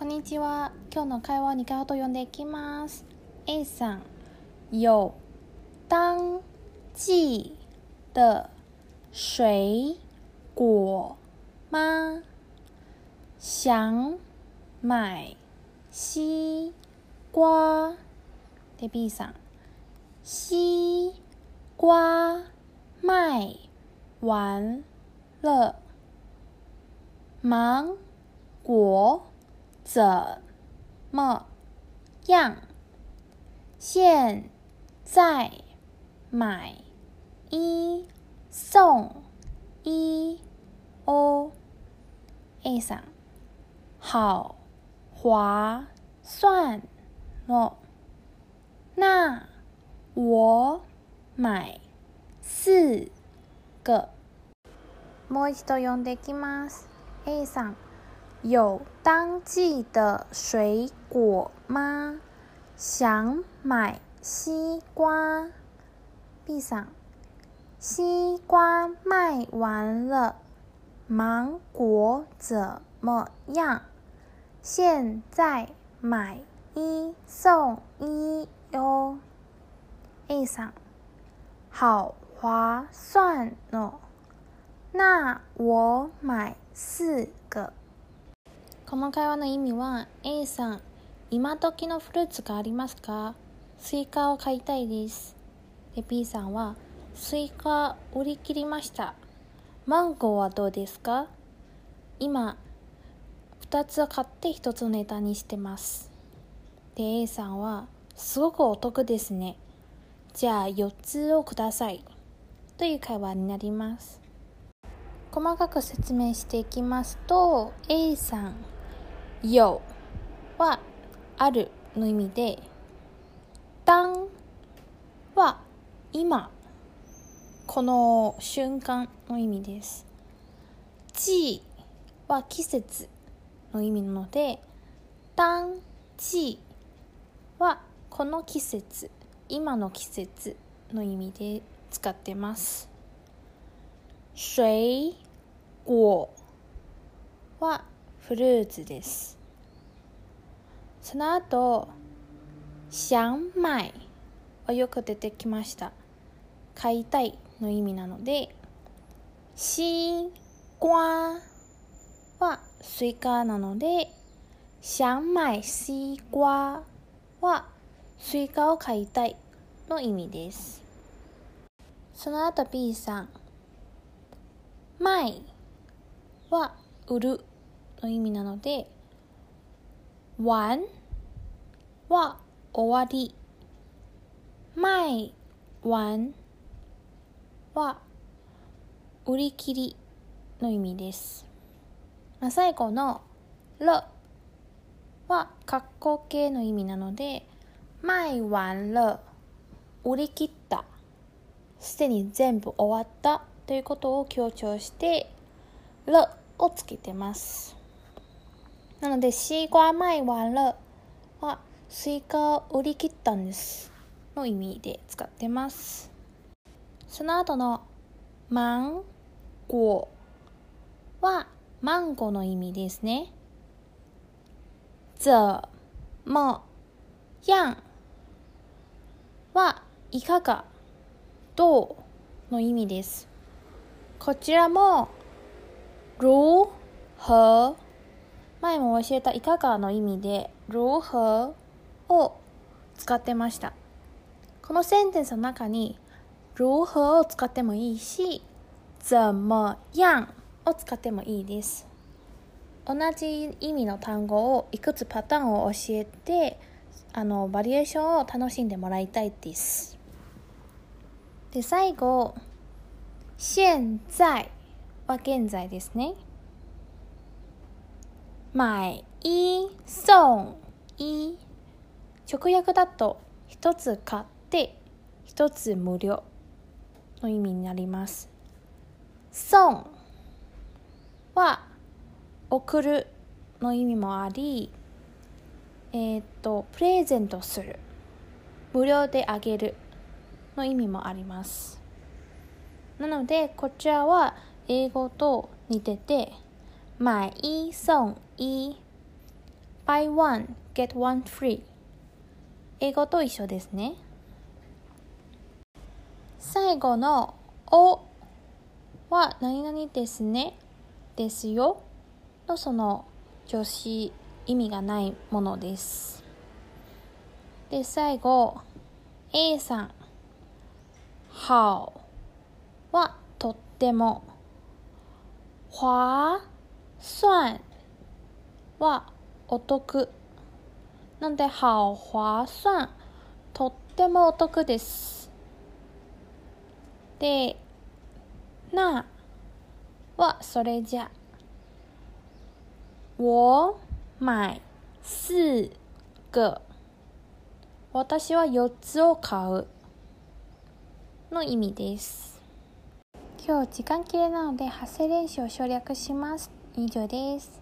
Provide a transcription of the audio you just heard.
こんにちは。今日の会話を2回ほど読んでいきます。A さん、有？当季的水果吗？想买西瓜。で B さん、西瓜卖完了，芒果怎么样？现在买一送一哦。A さん、好划算哦。那我买四个。もう一度読んでいきます。A さん。 有当季的水果吗？想买西瓜。B さん，西瓜卖完了，芒果怎么样？现在买一送一哟。A さん，好划算哦。那我买四个。 この会話の意味は A さん今時のフルーツがありますか？スイカを買いたいです。で B さんはスイカ売り切りました。マンゴーはどうですか？今2つを買って1つネタにしてます。で A さんはすごくお得ですね。じゃあ4つをください。という会話になります。細かく説明していきますと A さん。有はあるの意味で当は今。この瞬間の意味です。季は季節の意味なので当季はこの季節。今の季節の意味で使ってます。水果はフルーツです。その後、想买はよく出てきました。買いたいの意味なので、西瓜はスイカなので、想买西瓜はスイカを買いたいの意味です。その後 B さん、卖は売るの意味なので、完は終わり、卖完は売り切りの意味です。ま、最後の了は格好形の意味なので、卖完了、売り切った、すでに全部終わったということを強調して、了をつけてます。なので、西瓜卖完了は、スイカを売り切ったんです。の意味で使ってます。その後の、マンゴーは、マンゴーの意味ですね。怎么样は、いかが、どうの意味です。こちらも、如何前も教えたいかがの意味で如何を使ってました。このセンテンスの中に如何を使ってもいいし怎么样を使ってもいいです。同じ意味の単語をいくつパターンを教えてあのバリエーションを楽しんでもらいたいです。で最後現在は現在ですね。買一送一直訳だと一つ買って一つ無料の意味になります。送は送るの意味もあり、えっ、と、プレゼントする、無料であげるの意味もあります。なので、こちらは英語と似てて、買一送一。buy one, get one free. 英語と一緒ですね。最後のおは何々ですね。ですよ。のその助詞意味がないものです。で最後 A さん。How はとっても。划算はお得。なので好划算とってもお得です。で那はそれじゃ。我買四个私は4つを買うの意味です。今日時間切れなので発声練習を省略します。以上です。